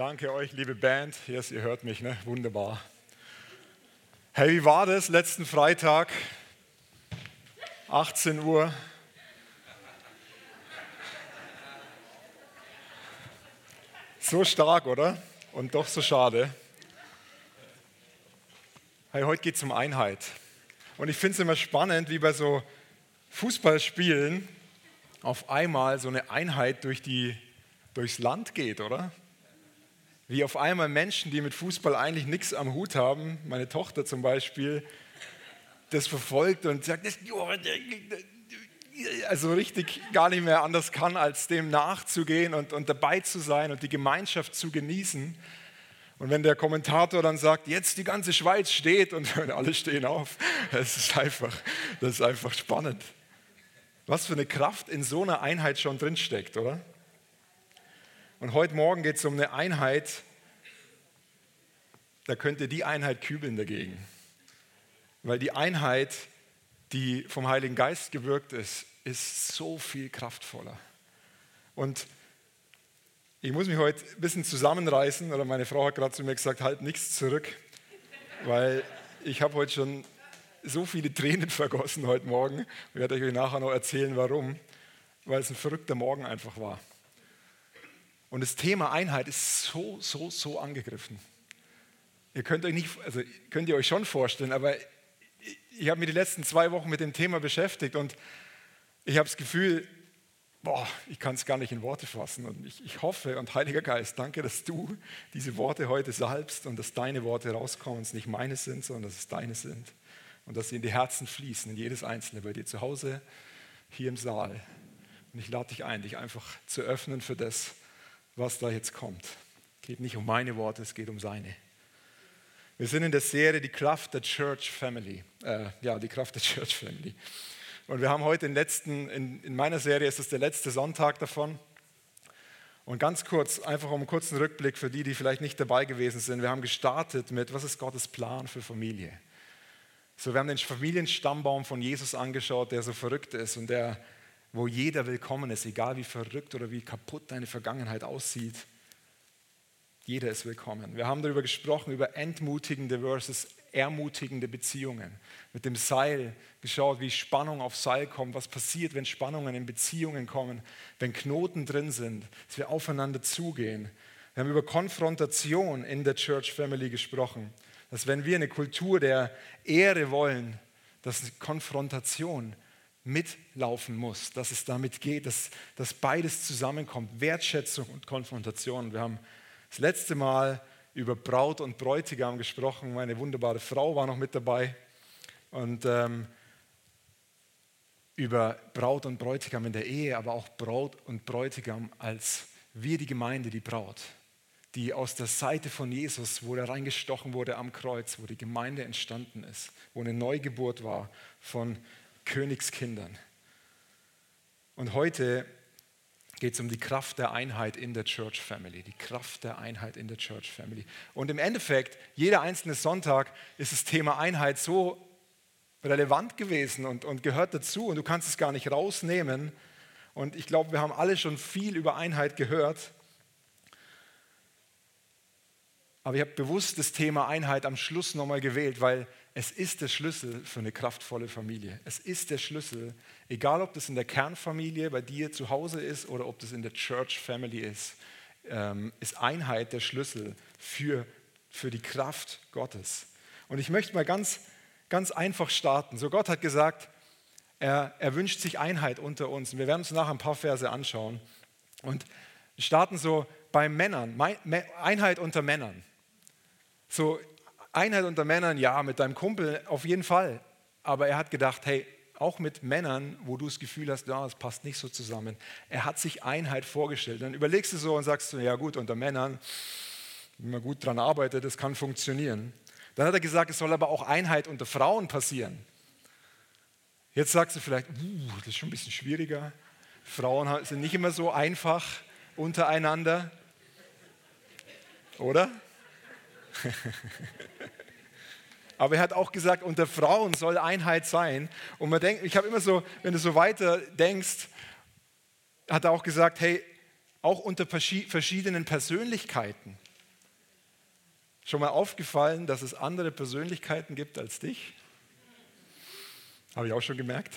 Danke euch, liebe Band. Yes, ihr hört mich, ne? Wunderbar. Hey, wie war das letzten Freitag? 18 Uhr. So stark, oder? Und doch so schade. Hey, heute geht es um Einheit. Und ich finde es immer spannend, wie bei so Fußballspielen auf einmal so eine Einheit durch die, durchs Land geht, oder? Wie auf einmal Menschen, die mit Fußball eigentlich nichts am Hut haben, meine Tochter zum Beispiel, das verfolgt und sagt, also richtig gar nicht mehr anders kann, als dem nachzugehen und, und dabei zu sein und die Gemeinschaft zu genießen. Und wenn der Kommentator dann sagt, jetzt die ganze Schweiz steht und alle stehen auf, das ist einfach, das ist einfach spannend. Was für eine Kraft in so einer Einheit schon drinsteckt, oder? Und heute Morgen geht es um eine Einheit, da könnte die Einheit kübeln dagegen. Weil die Einheit, die vom Heiligen Geist gewirkt ist, ist so viel kraftvoller. Und ich muss mich heute ein bisschen zusammenreißen, oder meine Frau hat gerade zu mir gesagt, halt nichts zurück, weil ich habe heute schon so viele Tränen vergossen heute Morgen. Ich werde euch nachher noch erzählen, warum. Weil es ein verrückter Morgen einfach war. Und das Thema Einheit ist so, so, so angegriffen. Ihr könnt euch nicht, also könnt ihr euch schon vorstellen, aber ich, ich habe mich die letzten zwei Wochen mit dem Thema beschäftigt und ich habe das Gefühl, boah, ich kann es gar nicht in Worte fassen. Und ich, ich, hoffe, und Heiliger Geist, danke, dass du diese Worte heute salbst und dass deine Worte rauskommen, es nicht meine sind, sondern dass es deine sind. Und dass sie in die Herzen fließen, in jedes einzelne, bei dir zu Hause, hier im Saal. Und ich lade dich ein, dich einfach zu öffnen für das, was da jetzt kommt. Es geht nicht um meine Worte, es geht um seine. Wir sind in der Serie Die Kraft der Church Family. Äh, ja, die Kraft der Church Family. Und wir haben heute den letzten, in, in meiner Serie ist es der letzte Sonntag davon. Und ganz kurz, einfach um einen kurzen Rückblick für die, die vielleicht nicht dabei gewesen sind. Wir haben gestartet mit, was ist Gottes Plan für Familie? So, wir haben den Familienstammbaum von Jesus angeschaut, der so verrückt ist und der, wo jeder willkommen ist, egal wie verrückt oder wie kaputt deine Vergangenheit aussieht. Jeder ist willkommen. Wir haben darüber gesprochen, über entmutigende versus ermutigende Beziehungen. Mit dem Seil geschaut, wie Spannung auf Seil kommt, was passiert, wenn Spannungen in Beziehungen kommen, wenn Knoten drin sind, dass wir aufeinander zugehen. Wir haben über Konfrontation in der Church Family gesprochen, dass wenn wir eine Kultur der Ehre wollen, dass Konfrontation mitlaufen muss, dass es damit geht, dass, dass beides zusammenkommt, Wertschätzung und Konfrontation. Wir haben das letzte Mal über Braut und Bräutigam gesprochen. Meine wunderbare Frau war noch mit dabei. Und ähm, über Braut und Bräutigam in der Ehe, aber auch Braut und Bräutigam als wir die Gemeinde, die Braut, die aus der Seite von Jesus, wo er reingestochen wurde am Kreuz, wo die Gemeinde entstanden ist, wo eine Neugeburt war von Königskindern. Und heute geht es um die Kraft der Einheit in der Church Family. Die Kraft der Einheit in der Church Family. Und im Endeffekt, jeder einzelne Sonntag ist das Thema Einheit so relevant gewesen und, und gehört dazu und du kannst es gar nicht rausnehmen. Und ich glaube, wir haben alle schon viel über Einheit gehört. Aber ich habe bewusst das Thema Einheit am Schluss nochmal gewählt, weil es ist der Schlüssel für eine kraftvolle Familie. Es ist der Schlüssel, egal ob das in der Kernfamilie bei dir zu Hause ist oder ob das in der Church Family ist, ähm, ist Einheit der Schlüssel für, für die Kraft Gottes. Und ich möchte mal ganz, ganz einfach starten. So Gott hat gesagt, er, er wünscht sich Einheit unter uns. Wir werden uns nachher ein paar Verse anschauen. Und starten so bei Männern, Einheit unter Männern. So Einheit unter Männern, ja, mit deinem Kumpel auf jeden Fall. Aber er hat gedacht, hey, auch mit Männern, wo du das Gefühl hast, ja, das passt nicht so zusammen. Er hat sich Einheit vorgestellt. Dann überlegst du so und sagst ja gut, unter Männern, wenn man gut daran arbeitet, das kann funktionieren. Dann hat er gesagt, es soll aber auch Einheit unter Frauen passieren. Jetzt sagst du vielleicht, uh, das ist schon ein bisschen schwieriger. Frauen sind nicht immer so einfach untereinander. Oder? Aber er hat auch gesagt, unter Frauen soll Einheit sein. Und man denkt, ich habe immer so, wenn du so weiter denkst, hat er auch gesagt, hey, auch unter verschiedenen Persönlichkeiten Schon mal aufgefallen, dass es andere Persönlichkeiten gibt als dich? Habe ich auch schon gemerkt.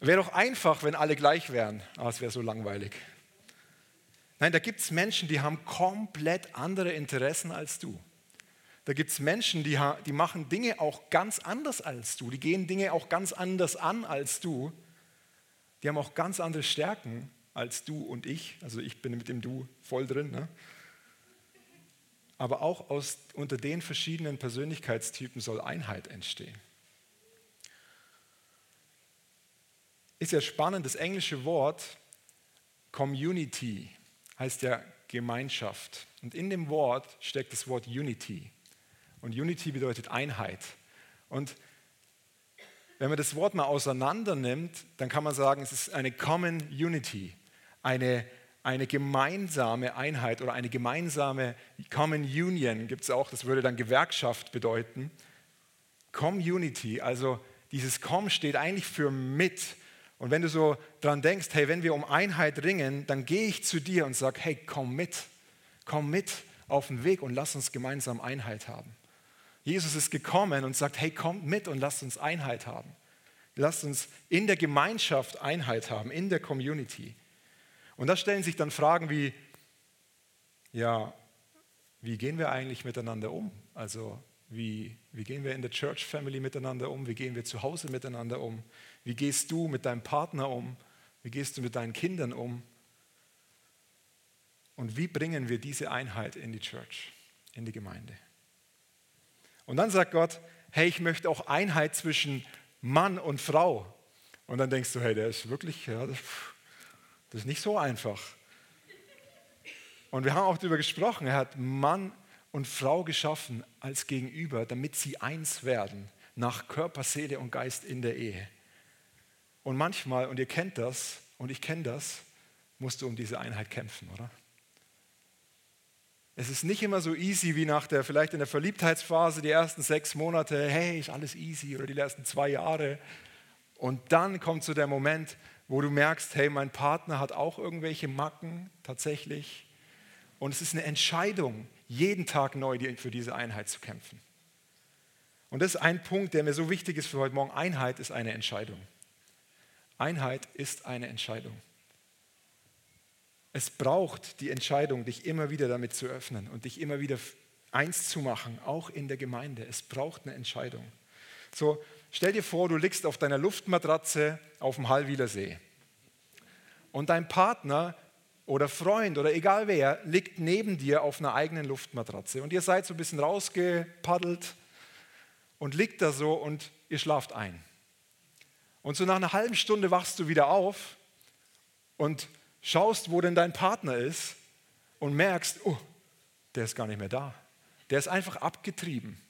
Wäre doch einfach, wenn alle gleich wären, aber es wäre so langweilig. Nein, da gibt es Menschen, die haben komplett andere Interessen als du. Da gibt es Menschen, die, die machen Dinge auch ganz anders als du. Die gehen Dinge auch ganz anders an als du. Die haben auch ganz andere Stärken als du und ich. Also ich bin mit dem Du voll drin. Ne? Aber auch aus, unter den verschiedenen Persönlichkeitstypen soll Einheit entstehen. Ist ja spannend, das englische Wort Community heißt ja Gemeinschaft. Und in dem Wort steckt das Wort Unity. Und Unity bedeutet Einheit. Und wenn man das Wort mal auseinander nimmt, dann kann man sagen, es ist eine Common Unity, eine, eine gemeinsame Einheit oder eine gemeinsame Common Union gibt es auch, das würde dann Gewerkschaft bedeuten. Community, also dieses Com steht eigentlich für mit. Und wenn du so dran denkst, hey, wenn wir um Einheit ringen, dann gehe ich zu dir und sage, hey, komm mit, komm mit auf den Weg und lass uns gemeinsam Einheit haben. Jesus ist gekommen und sagt, hey, kommt mit und lasst uns Einheit haben. Lasst uns in der Gemeinschaft Einheit haben, in der Community. Und da stellen sich dann Fragen wie, ja, wie gehen wir eigentlich miteinander um? Also wie, wie gehen wir in der Church Family miteinander um? Wie gehen wir zu Hause miteinander um? Wie gehst du mit deinem Partner um? Wie gehst du mit deinen Kindern um? Und wie bringen wir diese Einheit in die Church, in die Gemeinde? Und dann sagt Gott, hey, ich möchte auch Einheit zwischen Mann und Frau. Und dann denkst du, hey, der ist wirklich, ja, das, das ist nicht so einfach. Und wir haben auch darüber gesprochen, er hat Mann und Frau geschaffen als Gegenüber, damit sie eins werden, nach Körper, Seele und Geist in der Ehe. Und manchmal, und ihr kennt das, und ich kenne das, musst du um diese Einheit kämpfen, oder? Es ist nicht immer so easy wie nach der, vielleicht in der Verliebtheitsphase, die ersten sechs Monate, hey, ist alles easy, oder die ersten zwei Jahre. Und dann kommt so der Moment, wo du merkst, hey, mein Partner hat auch irgendwelche Macken tatsächlich. Und es ist eine Entscheidung, jeden Tag neu für diese Einheit zu kämpfen. Und das ist ein Punkt, der mir so wichtig ist für heute Morgen. Einheit ist eine Entscheidung. Einheit ist eine Entscheidung. Es braucht die Entscheidung, dich immer wieder damit zu öffnen und dich immer wieder eins zu machen, auch in der Gemeinde. Es braucht eine Entscheidung. So, stell dir vor, du liegst auf deiner Luftmatratze auf dem Hallwiler See. Und dein Partner oder Freund oder egal wer liegt neben dir auf einer eigenen Luftmatratze. Und ihr seid so ein bisschen rausgepaddelt und liegt da so und ihr schlaft ein. Und so nach einer halben Stunde wachst du wieder auf und schaust, wo denn dein Partner ist und merkst, oh, der ist gar nicht mehr da. Der ist einfach abgetrieben.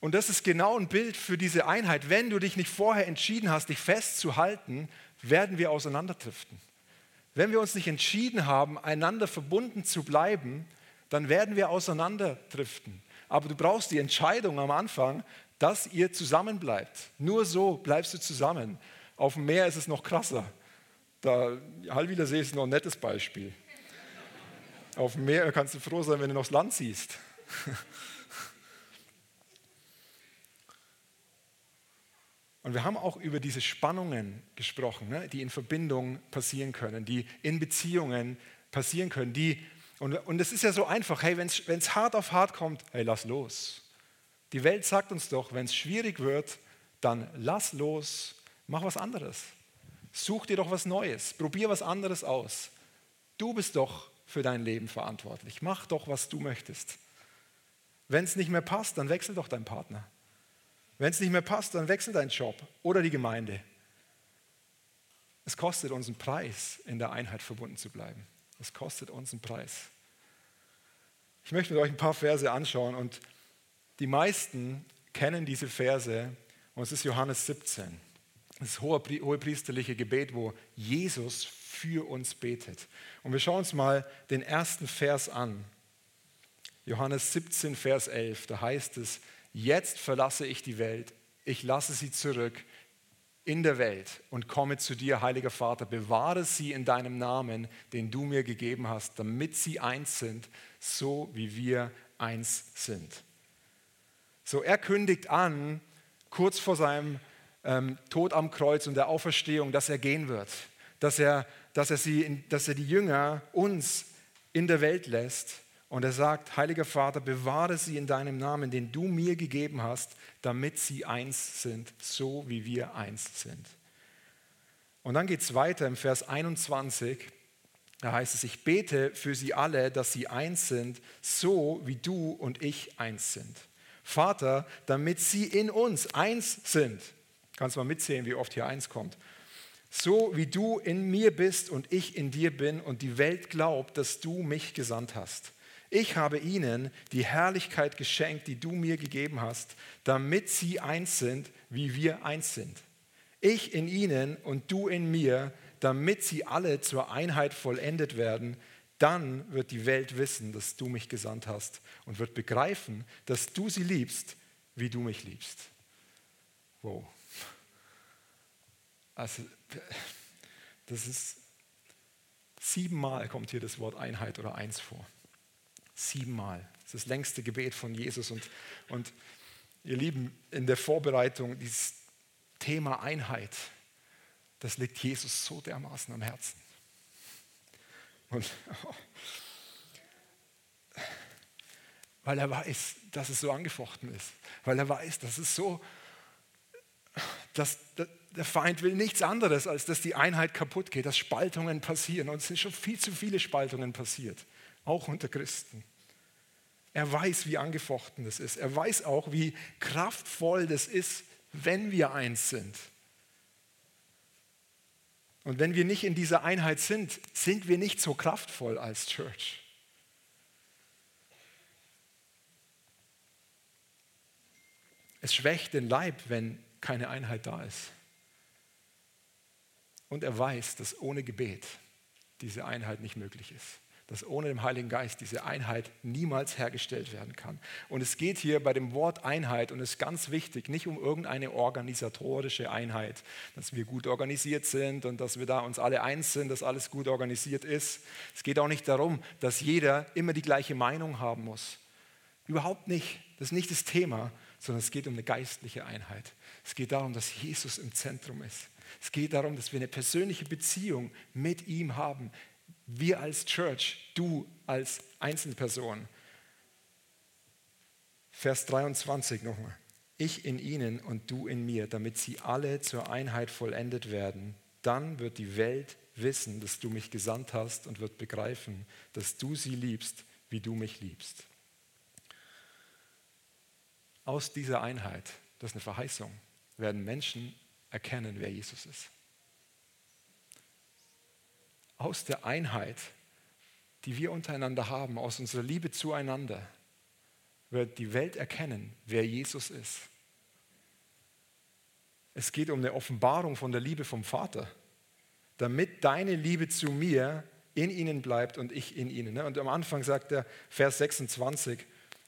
Und das ist genau ein Bild für diese Einheit. Wenn du dich nicht vorher entschieden hast, dich festzuhalten, werden wir auseinanderdriften. Wenn wir uns nicht entschieden haben, einander verbunden zu bleiben, dann werden wir auseinanderdriften. Aber du brauchst die Entscheidung am Anfang, dass ihr zusammenbleibt. Nur so bleibst du zusammen. Auf dem Meer ist es noch krasser. Da, Hallwiler See ist noch ein nettes Beispiel. Auf dem Meer kannst du froh sein, wenn du noch das Land siehst. Und wir haben auch über diese Spannungen gesprochen, ne, die in Verbindung passieren können, die in Beziehungen passieren können. Die, und, und es ist ja so einfach, hey, wenn es hart auf hart kommt, hey, lass los. Die Welt sagt uns doch, wenn es schwierig wird, dann lass los, mach was anderes. Such dir doch was Neues, probier was anderes aus. Du bist doch für dein Leben verantwortlich. Mach doch, was du möchtest. Wenn es nicht mehr passt, dann wechsel doch deinen Partner. Wenn es nicht mehr passt, dann wechsel deinen Job oder die Gemeinde. Es kostet uns einen Preis, in der Einheit verbunden zu bleiben. Es kostet uns einen Preis. Ich möchte mit euch ein paar Verse anschauen und die meisten kennen diese Verse und es ist Johannes 17. Das hohe, hohe priesterliche Gebet, wo Jesus für uns betet. Und wir schauen uns mal den ersten Vers an. Johannes 17, Vers 11, da heißt es, jetzt verlasse ich die Welt, ich lasse sie zurück, in der Welt und komme zu dir, heiliger Vater. Bewahre sie in deinem Namen, den du mir gegeben hast, damit sie eins sind, so wie wir eins sind. So, er kündigt an, kurz vor seinem ähm, Tod am Kreuz und der Auferstehung, dass er gehen wird, dass er, dass er, sie, dass er die Jünger, uns in der Welt lässt. Und er sagt, heiliger Vater, bewahre sie in deinem Namen, den du mir gegeben hast, damit sie eins sind, so wie wir eins sind. Und dann geht es weiter im Vers 21. Da heißt es, ich bete für sie alle, dass sie eins sind, so wie du und ich eins sind. Vater, damit sie in uns eins sind. Kannst mal mitzählen, wie oft hier eins kommt. So wie du in mir bist und ich in dir bin und die Welt glaubt, dass du mich gesandt hast. Ich habe ihnen die Herrlichkeit geschenkt, die du mir gegeben hast, damit sie eins sind, wie wir eins sind. Ich in ihnen und du in mir, damit sie alle zur Einheit vollendet werden. Dann wird die Welt wissen, dass du mich gesandt hast und wird begreifen, dass du sie liebst, wie du mich liebst. Wow. Also, das ist siebenmal kommt hier das Wort Einheit oder eins vor. Siebenmal. Das ist das längste Gebet von Jesus. Und, und ihr Lieben, in der Vorbereitung, dieses Thema Einheit, das liegt Jesus so dermaßen am Herzen. Und oh, weil er weiß, dass es so angefochten ist. Weil er weiß, dass es so, dass der Feind will nichts anderes, als dass die Einheit kaputt geht, dass Spaltungen passieren. Und es sind schon viel zu viele Spaltungen passiert auch unter Christen. Er weiß, wie angefochten das ist. Er weiß auch, wie kraftvoll das ist, wenn wir eins sind. Und wenn wir nicht in dieser Einheit sind, sind wir nicht so kraftvoll als Church. Es schwächt den Leib, wenn keine Einheit da ist. Und er weiß, dass ohne Gebet diese Einheit nicht möglich ist dass ohne den Heiligen Geist diese Einheit niemals hergestellt werden kann. Und es geht hier bei dem Wort Einheit, und es ist ganz wichtig, nicht um irgendeine organisatorische Einheit, dass wir gut organisiert sind und dass wir da uns alle eins sind, dass alles gut organisiert ist. Es geht auch nicht darum, dass jeder immer die gleiche Meinung haben muss. Überhaupt nicht. Das ist nicht das Thema, sondern es geht um eine geistliche Einheit. Es geht darum, dass Jesus im Zentrum ist. Es geht darum, dass wir eine persönliche Beziehung mit ihm haben, wir als Church, du als Einzelperson. Vers 23 nochmal. Ich in ihnen und du in mir, damit sie alle zur Einheit vollendet werden. Dann wird die Welt wissen, dass du mich gesandt hast und wird begreifen, dass du sie liebst, wie du mich liebst. Aus dieser Einheit, das ist eine Verheißung, werden Menschen erkennen, wer Jesus ist aus der Einheit, die wir untereinander haben, aus unserer Liebe zueinander, wird die Welt erkennen, wer Jesus ist. Es geht um eine Offenbarung von der Liebe vom Vater, damit deine Liebe zu mir in ihnen bleibt und ich in ihnen. Und am Anfang sagt er, Vers 26,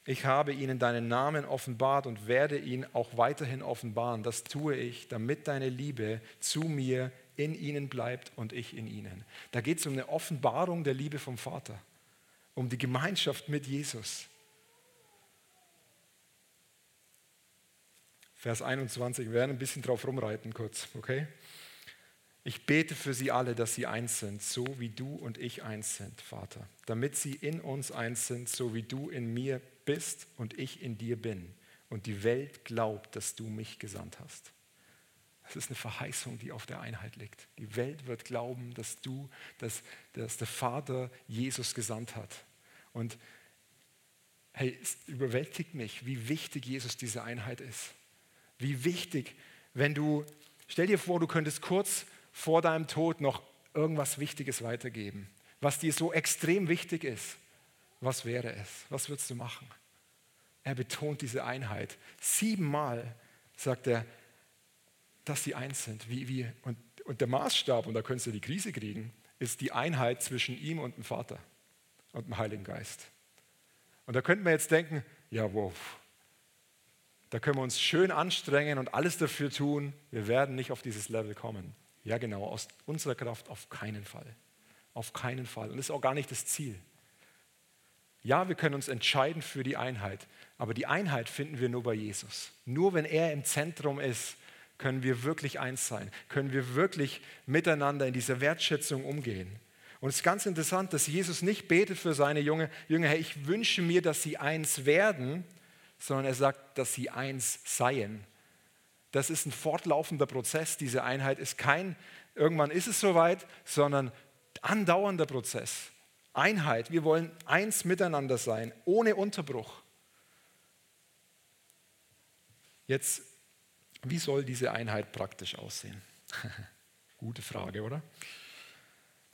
ich habe ihnen deinen Namen offenbart und werde ihn auch weiterhin offenbaren. Das tue ich, damit deine Liebe zu mir in ihnen bleibt und ich in ihnen. Da geht es um eine Offenbarung der Liebe vom Vater, um die Gemeinschaft mit Jesus. Vers 21, wir werden ein bisschen drauf rumreiten kurz, okay? Ich bete für sie alle, dass sie eins sind, so wie du und ich eins sind, Vater, damit sie in uns eins sind, so wie du in mir bist und ich in dir bin und die Welt glaubt, dass du mich gesandt hast. Das ist eine Verheißung, die auf der Einheit liegt. Die Welt wird glauben, dass du, dass, dass der Vater Jesus gesandt hat. Und hey, es überwältigt mich, wie wichtig Jesus diese Einheit ist. Wie wichtig, wenn du, stell dir vor, du könntest kurz vor deinem Tod noch irgendwas Wichtiges weitergeben, was dir so extrem wichtig ist. Was wäre es? Was würdest du machen? Er betont diese Einheit. Siebenmal sagt er, dass sie eins sind. Wie, wie, und, und der Maßstab, und da könntest du die Krise kriegen, ist die Einheit zwischen ihm und dem Vater und dem Heiligen Geist. Und da könnte man jetzt denken, ja, wow, Da können wir uns schön anstrengen und alles dafür tun. Wir werden nicht auf dieses Level kommen. Ja, genau, aus unserer Kraft auf keinen Fall. Auf keinen Fall. Und das ist auch gar nicht das Ziel. Ja, wir können uns entscheiden für die Einheit, aber die Einheit finden wir nur bei Jesus. Nur wenn er im Zentrum ist, können wir wirklich eins sein, können wir wirklich miteinander in dieser Wertschätzung umgehen. Und es ist ganz interessant, dass Jesus nicht betet für seine Jünger, Jünger, hey, ich wünsche mir, dass sie eins werden, sondern er sagt, dass sie eins seien. Das ist ein fortlaufender Prozess. Diese Einheit ist kein, irgendwann ist es soweit, sondern andauernder Prozess. Einheit. Wir wollen eins miteinander sein, ohne Unterbruch. Jetzt, wie soll diese Einheit praktisch aussehen? Gute Frage, oder?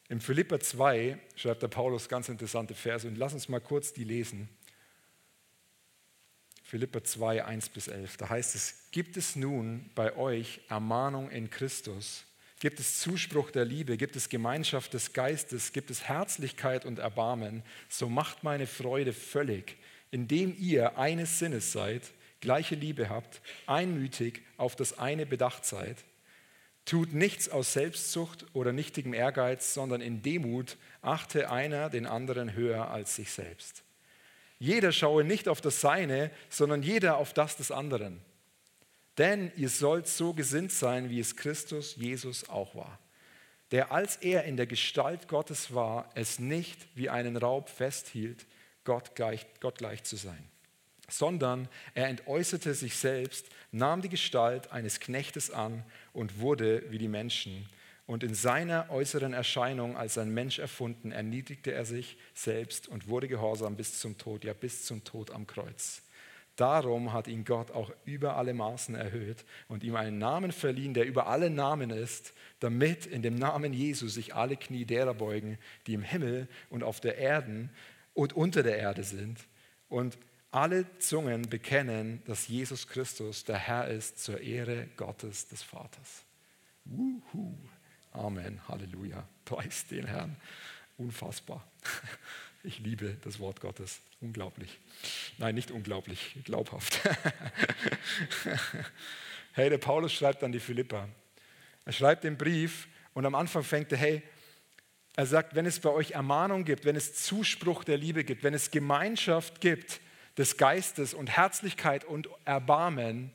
Im Philippa 2 schreibt der Paulus ganz interessante Verse und lass uns mal kurz die lesen. Philippa 2, 1 bis 11. Da heißt es, gibt es nun bei euch Ermahnung in Christus? Gibt es Zuspruch der Liebe? Gibt es Gemeinschaft des Geistes? Gibt es Herzlichkeit und Erbarmen? So macht meine Freude völlig, indem ihr eines Sinnes seid, gleiche Liebe habt, einmütig auf das eine bedacht seid. Tut nichts aus Selbstsucht oder nichtigem Ehrgeiz, sondern in Demut achte einer den anderen höher als sich selbst. Jeder schaue nicht auf das Seine, sondern jeder auf das des anderen. Denn ihr sollt so gesinnt sein, wie es Christus Jesus auch war, der als er in der Gestalt Gottes war, es nicht wie einen Raub festhielt, Gott gleich, Gott gleich zu sein, sondern er entäußerte sich selbst, nahm die Gestalt eines Knechtes an und wurde wie die Menschen und in seiner äußeren Erscheinung als ein Mensch erfunden, erniedrigte er sich selbst und wurde gehorsam bis zum Tod, ja bis zum Tod am Kreuz. Darum hat ihn Gott auch über alle Maßen erhöht und ihm einen Namen verliehen, der über alle Namen ist, damit in dem Namen Jesu sich alle Knie derer beugen, die im Himmel und auf der Erde und unter der Erde sind und alle Zungen bekennen, dass Jesus Christus der Herr ist zur Ehre Gottes des Vaters. Wuhu. Amen, Halleluja. Preis den Herrn. Unfassbar. Ich liebe das Wort Gottes. Unglaublich. Nein, nicht unglaublich, glaubhaft. Hey, der Paulus schreibt an die Philippa. Er schreibt den Brief und am Anfang fängt er, hey, er sagt, wenn es bei euch Ermahnung gibt, wenn es Zuspruch der Liebe gibt, wenn es Gemeinschaft gibt des Geistes und Herzlichkeit und Erbarmen,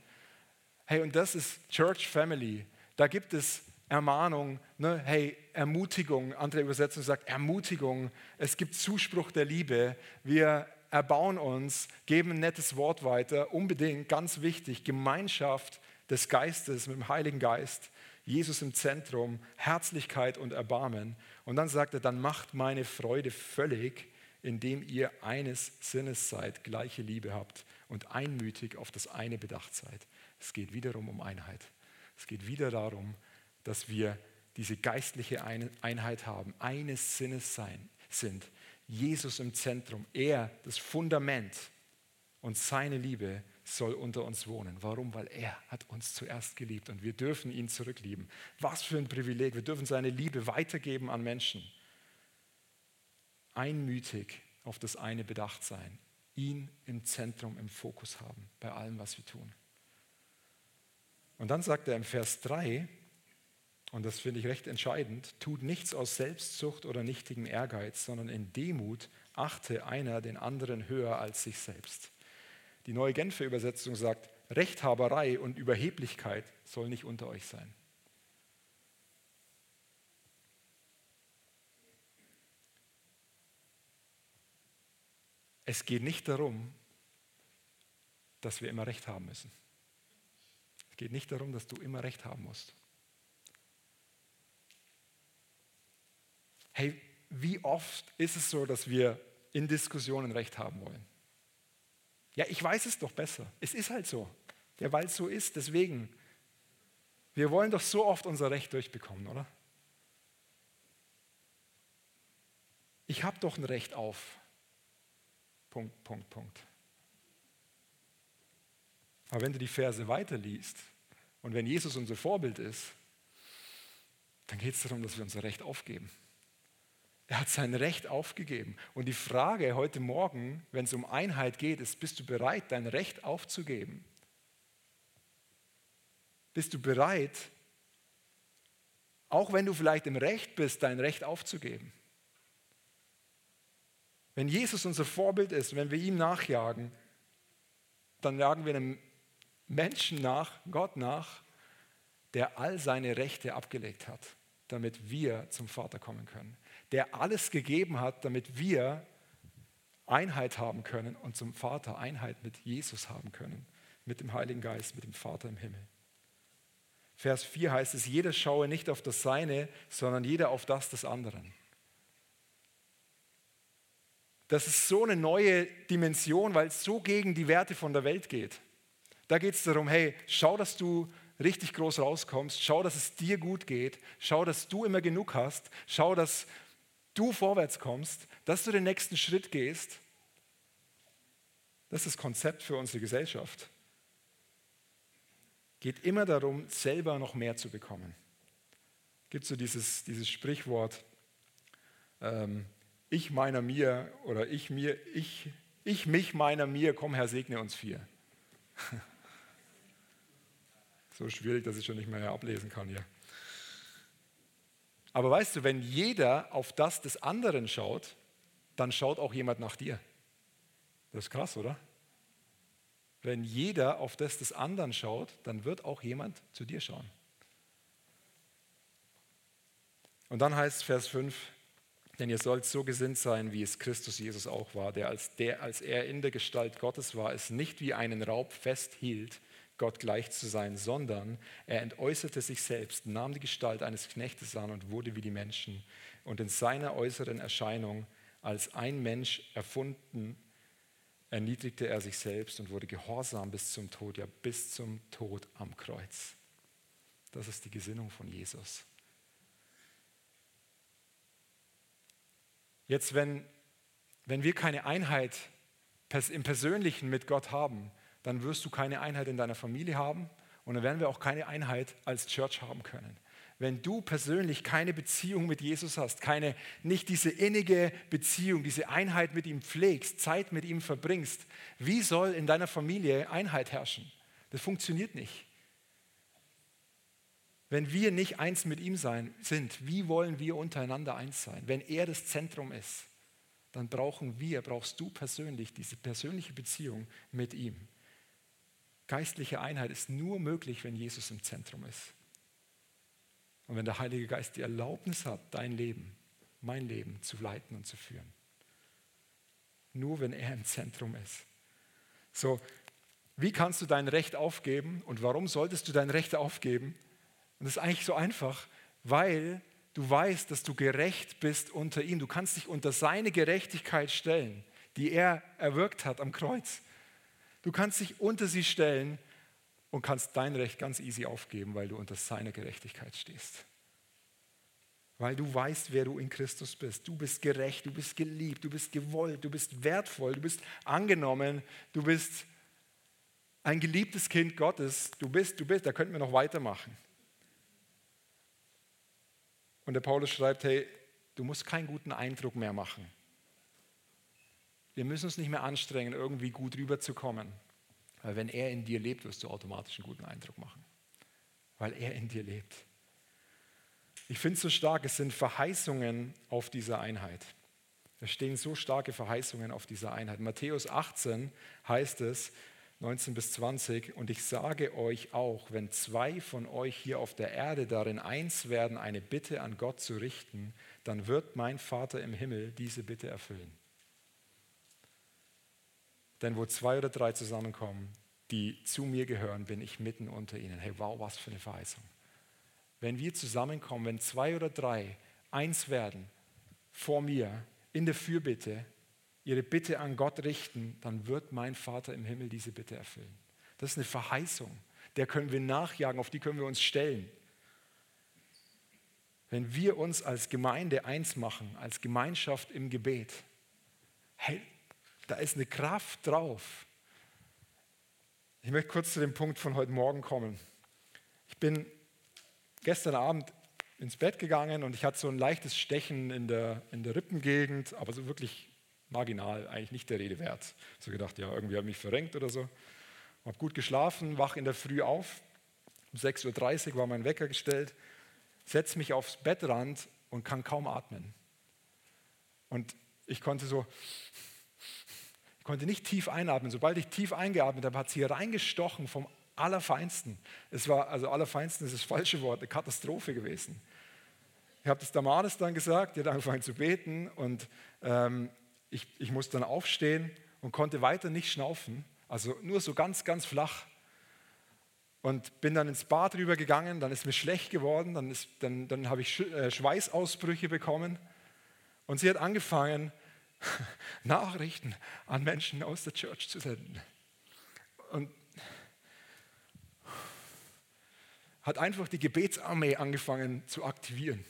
hey, und das ist Church Family, da gibt es Ermahnung, ne? hey, Ermutigung, andere Übersetzung sagt Ermutigung, es gibt Zuspruch der Liebe, wir erbauen uns, geben ein nettes Wort weiter, unbedingt, ganz wichtig, Gemeinschaft des Geistes mit dem Heiligen Geist, Jesus im Zentrum, Herzlichkeit und Erbarmen. Und dann sagt er, dann macht meine Freude völlig, indem ihr eines Sinnes seid, gleiche Liebe habt und einmütig auf das eine bedacht seid. Es geht wiederum um Einheit. Es geht wieder darum, dass wir diese geistliche Einheit haben, eines Sinnes sein, sind. Jesus im Zentrum, er das Fundament und seine Liebe soll unter uns wohnen. Warum? Weil er hat uns zuerst geliebt und wir dürfen ihn zurücklieben. Was für ein Privileg. Wir dürfen seine Liebe weitergeben an Menschen. Einmütig auf das eine bedacht sein. Ihn im Zentrum, im Fokus haben bei allem, was wir tun. Und dann sagt er im Vers 3, und das finde ich recht entscheidend, tut nichts aus Selbstsucht oder nichtigem Ehrgeiz, sondern in Demut achte einer den anderen höher als sich selbst. Die neue Genfer Übersetzung sagt, Rechthaberei und Überheblichkeit soll nicht unter euch sein. Es geht nicht darum, dass wir immer Recht haben müssen. Es geht nicht darum, dass du immer Recht haben musst. Hey, wie oft ist es so, dass wir in Diskussionen Recht haben wollen? Ja, ich weiß es doch besser. Es ist halt so. Ja, weil es so ist, deswegen. Wir wollen doch so oft unser Recht durchbekommen, oder? Ich habe doch ein Recht auf. Punkt, Punkt, Punkt. Aber wenn du die Verse weiterliest und wenn Jesus unser Vorbild ist, dann geht es darum, dass wir unser Recht aufgeben. Er hat sein Recht aufgegeben. Und die Frage heute Morgen, wenn es um Einheit geht, ist, bist du bereit, dein Recht aufzugeben? bist du bereit, auch wenn du vielleicht im Recht bist, dein Recht aufzugeben? Wenn Jesus unser Vorbild ist, wenn wir ihm nachjagen, dann jagen wir einem Menschen nach, Gott nach, der all seine Rechte abgelegt hat, damit wir zum Vater kommen können. Der alles gegeben hat, damit wir Einheit haben können und zum Vater Einheit mit Jesus haben können, mit dem Heiligen Geist, mit dem Vater im Himmel. Vers 4 heißt es, jeder schaue nicht auf das Seine, sondern jeder auf das des anderen. Das ist so eine neue Dimension, weil es so gegen die Werte von der Welt geht. Da geht es darum, hey, schau, dass du richtig groß rauskommst, schau, dass es dir gut geht, schau, dass du immer genug hast, schau, dass du vorwärts kommst, dass du den nächsten Schritt gehst. Das ist das Konzept für unsere Gesellschaft. Geht immer darum, selber noch mehr zu bekommen. Gibt so dieses, dieses Sprichwort, ähm, ich meiner mir oder ich mir, ich, ich mich meiner mir, komm Herr, segne uns vier. so schwierig, dass ich schon nicht mehr ablesen kann hier. Aber weißt du, wenn jeder auf das des anderen schaut, dann schaut auch jemand nach dir. Das ist krass, oder? Wenn jeder auf das des anderen schaut, dann wird auch jemand zu dir schauen. Und dann heißt Vers 5, denn ihr sollt so gesinnt sein, wie es Christus Jesus auch war, der als, der, als er in der Gestalt Gottes war, es nicht wie einen Raub festhielt, Gott gleich zu sein, sondern er entäußerte sich selbst, nahm die Gestalt eines Knechtes an und wurde wie die Menschen. Und in seiner äußeren Erscheinung als ein Mensch erfunden, erniedrigte er sich selbst und wurde gehorsam bis zum Tod, ja bis zum Tod am Kreuz. Das ist die Gesinnung von Jesus. Jetzt, wenn, wenn wir keine Einheit im Persönlichen mit Gott haben, dann wirst du keine Einheit in deiner Familie haben und dann werden wir auch keine Einheit als Church haben können. Wenn du persönlich keine Beziehung mit Jesus hast, keine, nicht diese innige Beziehung, diese Einheit mit ihm pflegst, Zeit mit ihm verbringst, wie soll in deiner Familie Einheit herrschen? Das funktioniert nicht. Wenn wir nicht eins mit ihm sein, sind, wie wollen wir untereinander eins sein? Wenn er das Zentrum ist, dann brauchen wir, brauchst du persönlich diese persönliche Beziehung mit ihm. Geistliche Einheit ist nur möglich, wenn Jesus im Zentrum ist. Und wenn der Heilige Geist die Erlaubnis hat, dein Leben, mein Leben zu leiten und zu führen. Nur wenn er im Zentrum ist. So, wie kannst du dein Recht aufgeben und warum solltest du dein Recht aufgeben? Und das ist eigentlich so einfach, weil du weißt, dass du gerecht bist unter ihm. Du kannst dich unter seine Gerechtigkeit stellen, die er erwirkt hat am Kreuz. Du kannst dich unter sie stellen und kannst dein Recht ganz easy aufgeben, weil du unter seiner Gerechtigkeit stehst. Weil du weißt, wer du in Christus bist. Du bist gerecht, du bist geliebt, du bist gewollt, du bist wertvoll, du bist angenommen, du bist ein geliebtes Kind Gottes. Du bist, du bist, da könnten wir noch weitermachen. Und der Paulus schreibt, hey, du musst keinen guten Eindruck mehr machen. Wir müssen uns nicht mehr anstrengen, irgendwie gut rüberzukommen. Weil wenn er in dir lebt, wirst du automatisch einen guten Eindruck machen. Weil er in dir lebt. Ich finde es so stark, es sind Verheißungen auf dieser Einheit. Da stehen so starke Verheißungen auf dieser Einheit. Matthäus 18 heißt es, 19 bis 20. Und ich sage euch auch, wenn zwei von euch hier auf der Erde darin eins werden, eine Bitte an Gott zu richten, dann wird mein Vater im Himmel diese Bitte erfüllen. Denn wo zwei oder drei zusammenkommen, die zu mir gehören, bin ich mitten unter ihnen. Hey, wow, was für eine Verheißung. Wenn wir zusammenkommen, wenn zwei oder drei eins werden vor mir in der Fürbitte, ihre Bitte an Gott richten, dann wird mein Vater im Himmel diese Bitte erfüllen. Das ist eine Verheißung, der können wir nachjagen, auf die können wir uns stellen. Wenn wir uns als Gemeinde eins machen, als Gemeinschaft im Gebet, hey, da ist eine Kraft drauf. Ich möchte kurz zu dem Punkt von heute Morgen kommen. Ich bin gestern Abend ins Bett gegangen und ich hatte so ein leichtes Stechen in der, in der Rippengegend, aber so wirklich marginal, eigentlich nicht der Rede wert. So gedacht, ja, irgendwie habe ich mich verrenkt oder so. Habe gut geschlafen, wach in der Früh auf Um 6.30 Uhr war mein Wecker gestellt, setze mich aufs Bettrand und kann kaum atmen. Und ich konnte so, ich konnte nicht tief einatmen. Sobald ich tief eingeatmet habe, hat es hier reingestochen vom Allerfeinsten. Es war, also Allerfeinsten ist das falsche Wort, eine Katastrophe gewesen. Ich habe das Damaris dann gesagt, die hat angefangen zu beten und ähm, ich, ich musste dann aufstehen und konnte weiter nicht schnaufen, also nur so ganz, ganz flach. Und bin dann ins Bad rübergegangen, dann ist mir schlecht geworden, dann, dann, dann habe ich äh, Schweißausbrüche bekommen. Und sie hat angefangen, Nachrichten an Menschen aus der Church zu senden. Und hat einfach die Gebetsarmee angefangen zu aktivieren.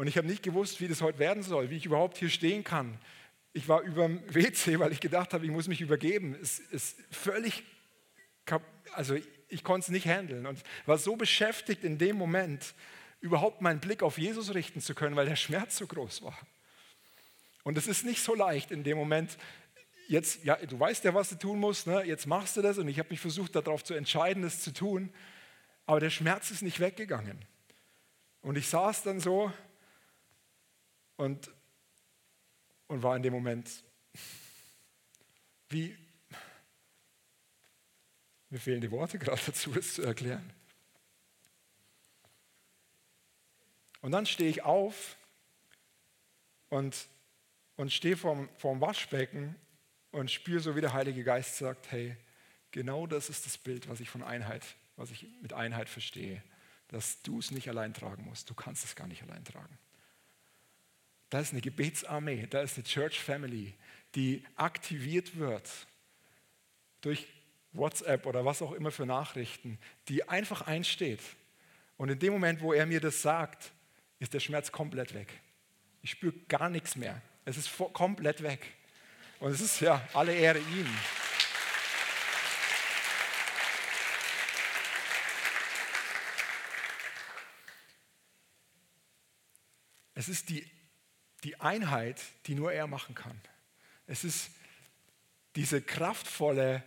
Und ich habe nicht gewusst, wie das heute werden soll, wie ich überhaupt hier stehen kann. Ich war über dem WC, weil ich gedacht habe, ich muss mich übergeben. Es ist völlig, also ich konnte es nicht handeln und war so beschäftigt in dem Moment, überhaupt meinen Blick auf Jesus richten zu können, weil der Schmerz so groß war. Und es ist nicht so leicht in dem Moment, jetzt, ja, du weißt ja, was du tun musst, ne? jetzt machst du das und ich habe mich versucht, darauf zu entscheiden, das zu tun, aber der Schmerz ist nicht weggegangen. Und ich saß dann so und, und war in dem Moment wie, mir fehlen die Worte gerade dazu, es zu erklären. Und dann stehe ich auf und, und stehe vorm, vorm Waschbecken und spüre so, wie der Heilige Geist sagt, hey, genau das ist das Bild, was ich von Einheit, was ich mit Einheit verstehe, dass du es nicht allein tragen musst. Du kannst es gar nicht allein tragen. Da ist eine Gebetsarmee, da ist eine Church Family, die aktiviert wird durch WhatsApp oder was auch immer für Nachrichten, die einfach einsteht. Und in dem Moment, wo er mir das sagt, ist der Schmerz komplett weg. Ich spüre gar nichts mehr. Es ist komplett weg. Und es ist ja alle Ehre ihm. Es ist die die Einheit, die nur er machen kann. Es ist diese kraftvolle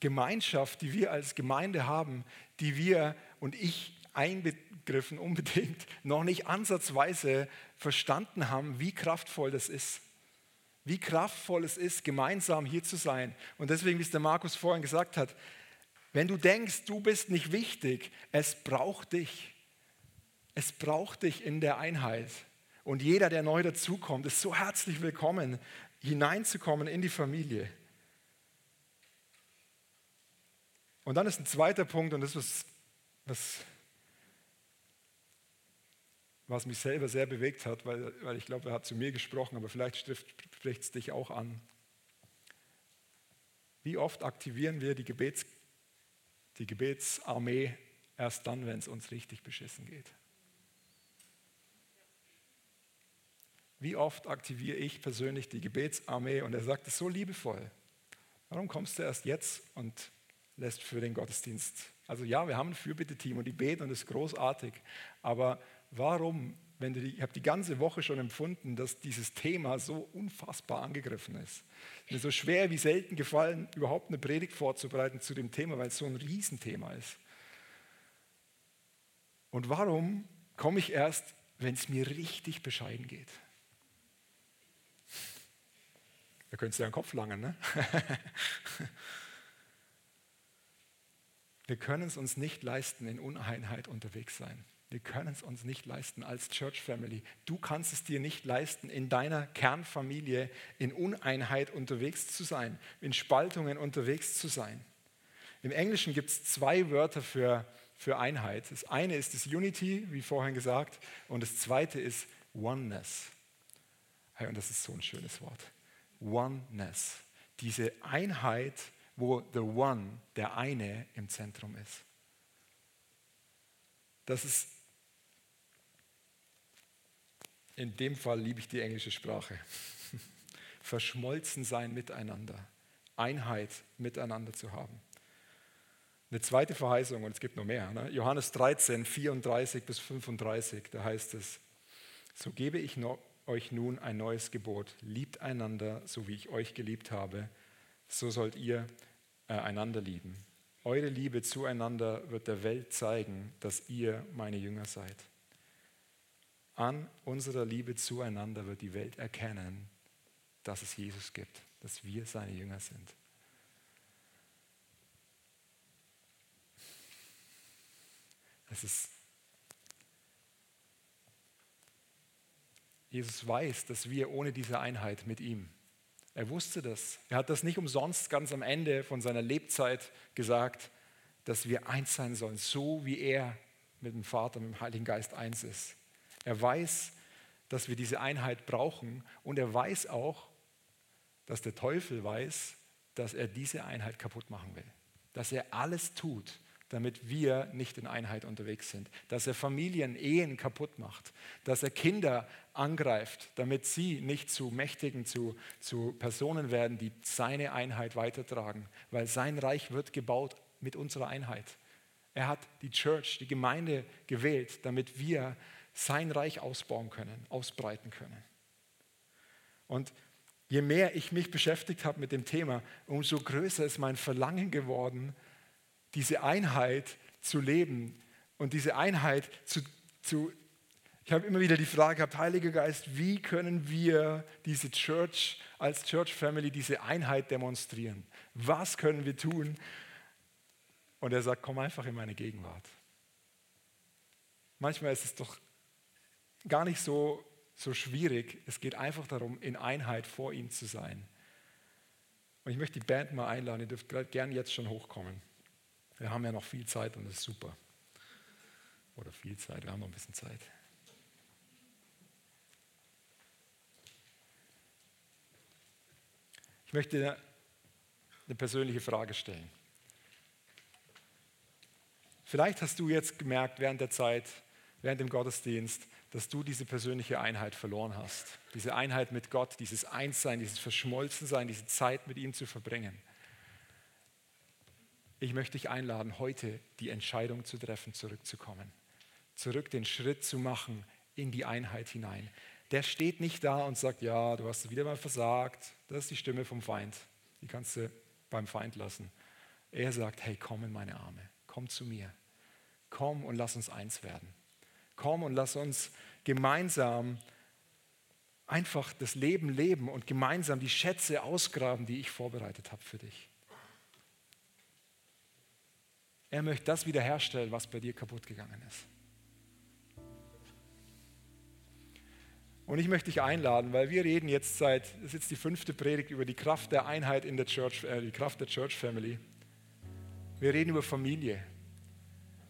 Gemeinschaft, die wir als Gemeinde haben, die wir und ich einbegriffen unbedingt noch nicht ansatzweise verstanden haben, wie kraftvoll das ist. Wie kraftvoll es ist, gemeinsam hier zu sein. Und deswegen, wie es der Markus vorhin gesagt hat, wenn du denkst, du bist nicht wichtig, es braucht dich. Es braucht dich in der Einheit. Und jeder, der neu dazukommt, ist so herzlich willkommen, hineinzukommen in die Familie. Und dann ist ein zweiter Punkt, und das ist was, was mich selber sehr bewegt hat, weil, weil ich glaube, er hat zu mir gesprochen, aber vielleicht spricht es dich auch an. Wie oft aktivieren wir die, Gebets, die Gebetsarmee erst dann, wenn es uns richtig beschissen geht? Wie oft aktiviere ich persönlich die Gebetsarmee? Und er sagt es so liebevoll. Warum kommst du erst jetzt und lässt für den Gottesdienst? Also ja, wir haben ein Fürbitte-Team und die beten und das ist großartig. Aber warum, wenn du die, ich habe die ganze Woche schon empfunden, dass dieses Thema so unfassbar angegriffen ist. Mir so schwer wie selten gefallen, überhaupt eine Predigt vorzubereiten zu dem Thema, weil es so ein Riesenthema ist. Und warum komme ich erst, wenn es mir richtig bescheiden geht? Da könntest du ja den Kopf langen, ne? Wir können es uns nicht leisten, in Uneinheit unterwegs sein. Wir können es uns nicht leisten als Church Family. Du kannst es dir nicht leisten, in deiner Kernfamilie in Uneinheit unterwegs zu sein, in Spaltungen unterwegs zu sein. Im Englischen gibt es zwei Wörter für, für Einheit. Das eine ist das Unity, wie vorhin gesagt, und das zweite ist Oneness. Hey, und das ist so ein schönes Wort. Oneness. Diese Einheit, wo the One, der eine, im Zentrum ist. Das ist, in dem Fall liebe ich die englische Sprache. Verschmolzen sein miteinander. Einheit miteinander zu haben. Eine zweite Verheißung, und es gibt noch mehr. Ne? Johannes 13, 34 bis 35, da heißt es, so gebe ich noch euch nun ein neues Gebot. Liebt einander, so wie ich euch geliebt habe. So sollt ihr äh, einander lieben. Eure Liebe zueinander wird der Welt zeigen, dass ihr meine Jünger seid. An unserer Liebe zueinander wird die Welt erkennen, dass es Jesus gibt, dass wir seine Jünger sind. Es ist Jesus weiß, dass wir ohne diese Einheit mit ihm, er wusste das. Er hat das nicht umsonst ganz am Ende von seiner Lebzeit gesagt, dass wir eins sein sollen, so wie er mit dem Vater, mit dem Heiligen Geist eins ist. Er weiß, dass wir diese Einheit brauchen und er weiß auch, dass der Teufel weiß, dass er diese Einheit kaputt machen will. Dass er alles tut, damit wir nicht in Einheit unterwegs sind. Dass er Familien, Ehen kaputt macht. Dass er Kinder angreift, damit sie nicht zu Mächtigen, zu, zu Personen werden, die seine Einheit weitertragen. Weil sein Reich wird gebaut mit unserer Einheit. Er hat die Church, die Gemeinde gewählt, damit wir sein Reich ausbauen können, ausbreiten können. Und je mehr ich mich beschäftigt habe mit dem Thema, umso größer ist mein Verlangen geworden, diese Einheit zu leben und diese Einheit zu, zu ich habe immer wieder die Frage gehabt, Heiliger Geist, wie können wir diese Church als Church Family, diese Einheit demonstrieren? Was können wir tun? Und er sagt, komm einfach in meine Gegenwart. Manchmal ist es doch gar nicht so, so schwierig. Es geht einfach darum, in Einheit vor ihm zu sein. Und ich möchte die Band mal einladen, ihr dürft gerne jetzt schon hochkommen. Wir haben ja noch viel Zeit und das ist super. Oder viel Zeit, wir haben noch ein bisschen Zeit. Ich möchte eine persönliche Frage stellen. Vielleicht hast du jetzt gemerkt während der Zeit, während dem Gottesdienst, dass du diese persönliche Einheit verloren hast. Diese Einheit mit Gott, dieses Einssein, dieses Verschmolzensein, diese Zeit mit ihm zu verbringen. Ich möchte dich einladen, heute die Entscheidung zu treffen, zurückzukommen. Zurück den Schritt zu machen in die Einheit hinein. Der steht nicht da und sagt, ja, du hast wieder mal versagt. Das ist die Stimme vom Feind. Die kannst du beim Feind lassen. Er sagt, hey, komm in meine Arme. Komm zu mir. Komm und lass uns eins werden. Komm und lass uns gemeinsam einfach das Leben leben und gemeinsam die Schätze ausgraben, die ich vorbereitet habe für dich. Er möchte das wiederherstellen, was bei dir kaputt gegangen ist. Und ich möchte dich einladen, weil wir reden jetzt seit, das ist jetzt die fünfte Predigt über die Kraft der Einheit in der Church, äh, die Kraft der Church Family. Wir reden über Familie.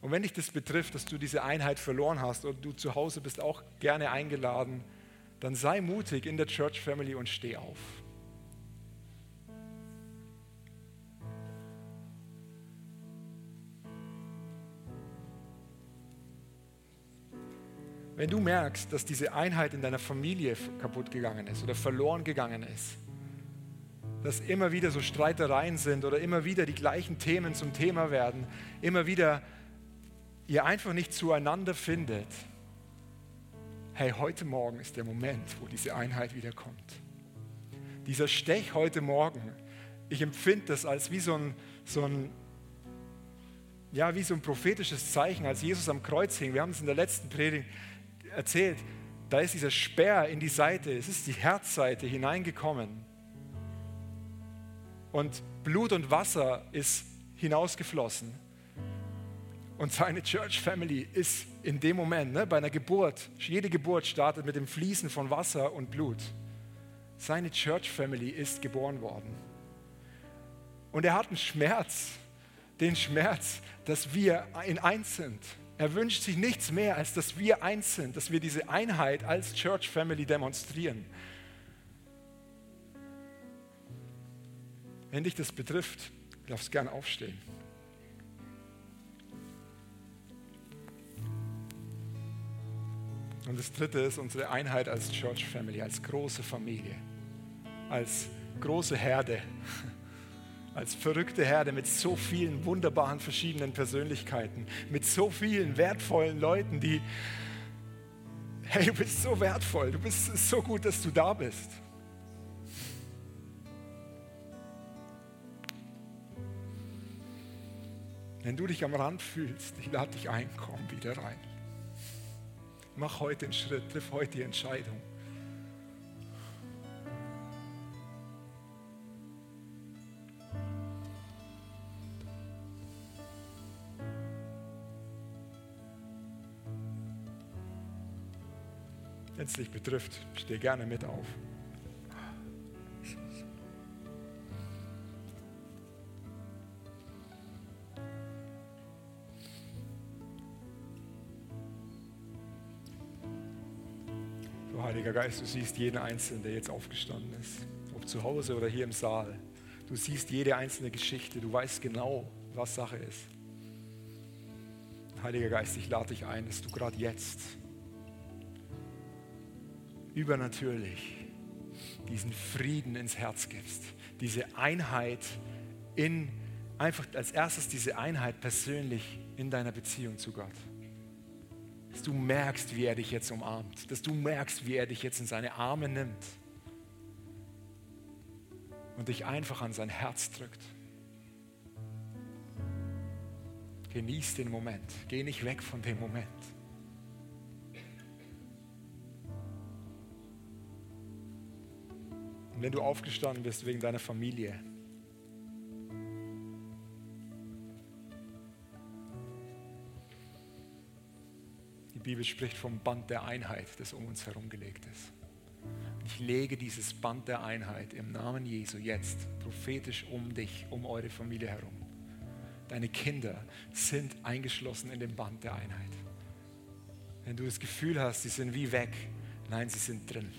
Und wenn dich das betrifft, dass du diese Einheit verloren hast oder du zu Hause bist auch gerne eingeladen, dann sei mutig in der Church Family und steh auf. Wenn du merkst, dass diese Einheit in deiner Familie kaputt gegangen ist oder verloren gegangen ist, dass immer wieder so Streitereien sind oder immer wieder die gleichen Themen zum Thema werden, immer wieder ihr einfach nicht zueinander findet, hey, heute Morgen ist der Moment, wo diese Einheit wiederkommt. Dieser Stech heute Morgen, ich empfinde das als wie so ein, so ein ja, wie so ein prophetisches Zeichen, als Jesus am Kreuz hing. Wir haben es in der letzten Predigt erzählt, da ist dieser Speer in die Seite, es ist die Herzseite hineingekommen. Und Blut und Wasser ist hinausgeflossen. Und seine Church Family ist in dem Moment, ne, bei einer Geburt, jede Geburt startet mit dem Fließen von Wasser und Blut. Seine Church Family ist geboren worden. Und er hat einen Schmerz, den Schmerz, dass wir in eins sind. Er wünscht sich nichts mehr, als dass wir eins sind, dass wir diese Einheit als Church Family demonstrieren. Wenn dich das betrifft, darfst du gern aufstehen. Und das dritte ist unsere Einheit als Church Family, als große Familie, als große Herde als verrückte Herde mit so vielen wunderbaren verschiedenen Persönlichkeiten, mit so vielen wertvollen Leuten, die, hey, du bist so wertvoll, du bist so gut, dass du da bist. Wenn du dich am Rand fühlst, ich lade dich ein, komm wieder rein. Mach heute den Schritt, triff heute die Entscheidung. Wenn es dich betrifft, steh gerne mit auf. So, Heiliger Geist, du siehst jeden Einzelnen, der jetzt aufgestanden ist, ob zu Hause oder hier im Saal. Du siehst jede einzelne Geschichte, du weißt genau, was Sache ist. Heiliger Geist, ich lade dich ein, dass du gerade jetzt übernatürlich diesen Frieden ins Herz gibst, diese Einheit in, einfach als erstes diese Einheit persönlich in deiner Beziehung zu Gott. Dass du merkst, wie er dich jetzt umarmt, dass du merkst, wie er dich jetzt in seine Arme nimmt und dich einfach an sein Herz drückt. Genieß den Moment, geh nicht weg von dem Moment. Und wenn du aufgestanden bist wegen deiner Familie, die Bibel spricht vom Band der Einheit, das um uns herum gelegt ist. Ich lege dieses Band der Einheit im Namen Jesu jetzt prophetisch um dich, um eure Familie herum. Deine Kinder sind eingeschlossen in dem Band der Einheit. Wenn du das Gefühl hast, sie sind wie weg, nein, sie sind drin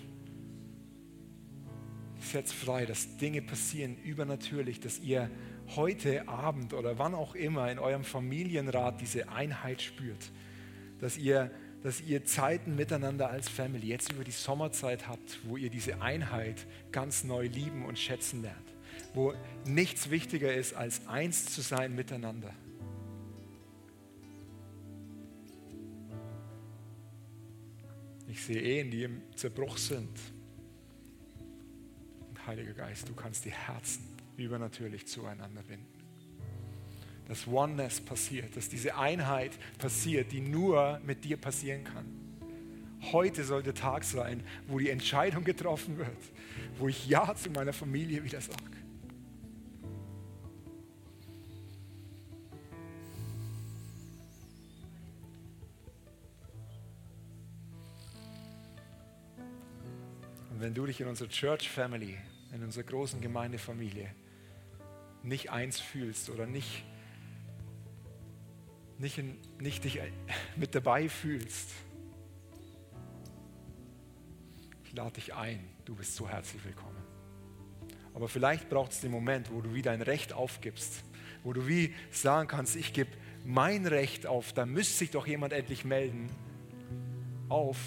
setzt frei, dass Dinge passieren übernatürlich, dass ihr heute Abend oder wann auch immer in eurem Familienrat diese Einheit spürt, dass ihr, dass ihr Zeiten miteinander als Family jetzt über die Sommerzeit habt, wo ihr diese Einheit ganz neu lieben und schätzen lernt, wo nichts wichtiger ist, als eins zu sein miteinander. Ich sehe Ehen, die im Zerbruch sind, Heiliger Geist, du kannst die Herzen übernatürlich zueinander binden. Dass Oneness passiert, dass diese Einheit passiert, die nur mit dir passieren kann. Heute soll der Tag sein, wo die Entscheidung getroffen wird, wo ich Ja zu meiner Familie wieder sage. Und wenn du dich in unsere Church Family in unserer großen Gemeindefamilie nicht eins fühlst oder nicht, nicht, in, nicht dich mit dabei fühlst, ich lade dich ein, du bist so herzlich willkommen. Aber vielleicht braucht es den Moment, wo du wie dein Recht aufgibst, wo du wie sagen kannst, ich gebe mein Recht auf, da müsste sich doch jemand endlich melden, auf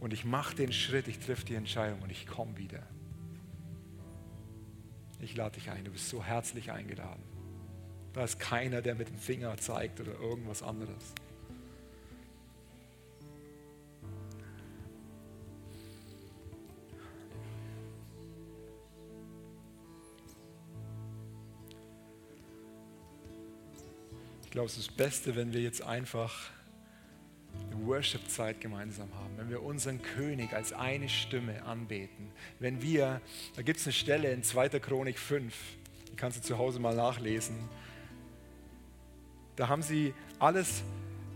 und ich mache den Schritt, ich treffe die Entscheidung und ich komme wieder. Ich lade dich ein, du bist so herzlich eingeladen. Da ist keiner, der mit dem Finger zeigt oder irgendwas anderes. Ich glaube, es ist das Beste, wenn wir jetzt einfach Worship-Zeit gemeinsam haben, wenn wir unseren König als eine Stimme anbeten, wenn wir, da gibt es eine Stelle in 2. Chronik 5, die kannst du zu Hause mal nachlesen, da haben sie alles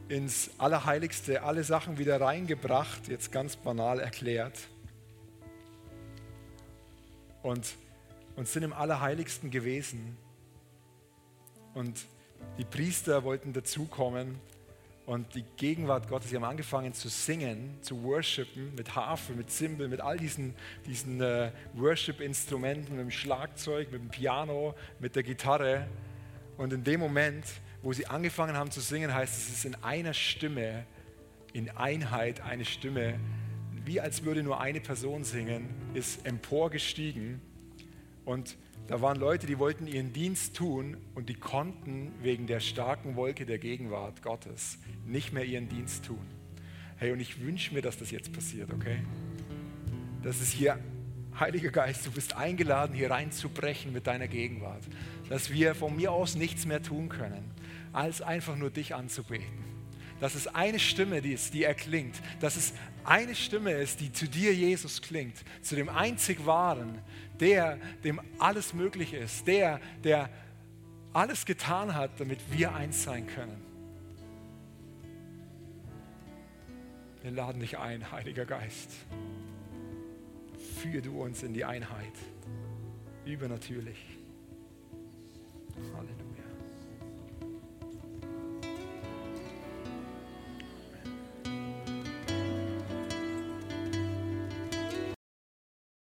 ins Allerheiligste, alle Sachen wieder reingebracht, jetzt ganz banal erklärt, und, und sind im Allerheiligsten gewesen. Und die Priester wollten dazukommen und die Gegenwart Gottes, sie haben angefangen zu singen, zu worshipen mit Harfe, mit Zimbel, mit all diesen, diesen äh, Worship-Instrumenten, mit dem Schlagzeug, mit dem Piano, mit der Gitarre. Und in dem Moment, wo sie angefangen haben zu singen, heißt es, es ist in einer Stimme, in Einheit eine Stimme, wie als würde nur eine Person singen, ist emporgestiegen und da waren Leute, die wollten ihren Dienst tun und die konnten wegen der starken Wolke der Gegenwart Gottes nicht mehr ihren Dienst tun. Hey, und ich wünsche mir, dass das jetzt passiert, okay? Dass es hier Heiliger Geist, du bist eingeladen, hier reinzubrechen mit deiner Gegenwart. Dass wir von mir aus nichts mehr tun können, als einfach nur dich anzubeten. Dass es eine Stimme ist, die erklingt. Dass es eine Stimme ist, die zu dir, Jesus, klingt. Zu dem einzig Wahren, der, dem alles möglich ist. Der, der alles getan hat, damit wir eins sein können. Wir laden dich ein, Heiliger Geist. Führe du uns in die Einheit. Übernatürlich. Halleluja.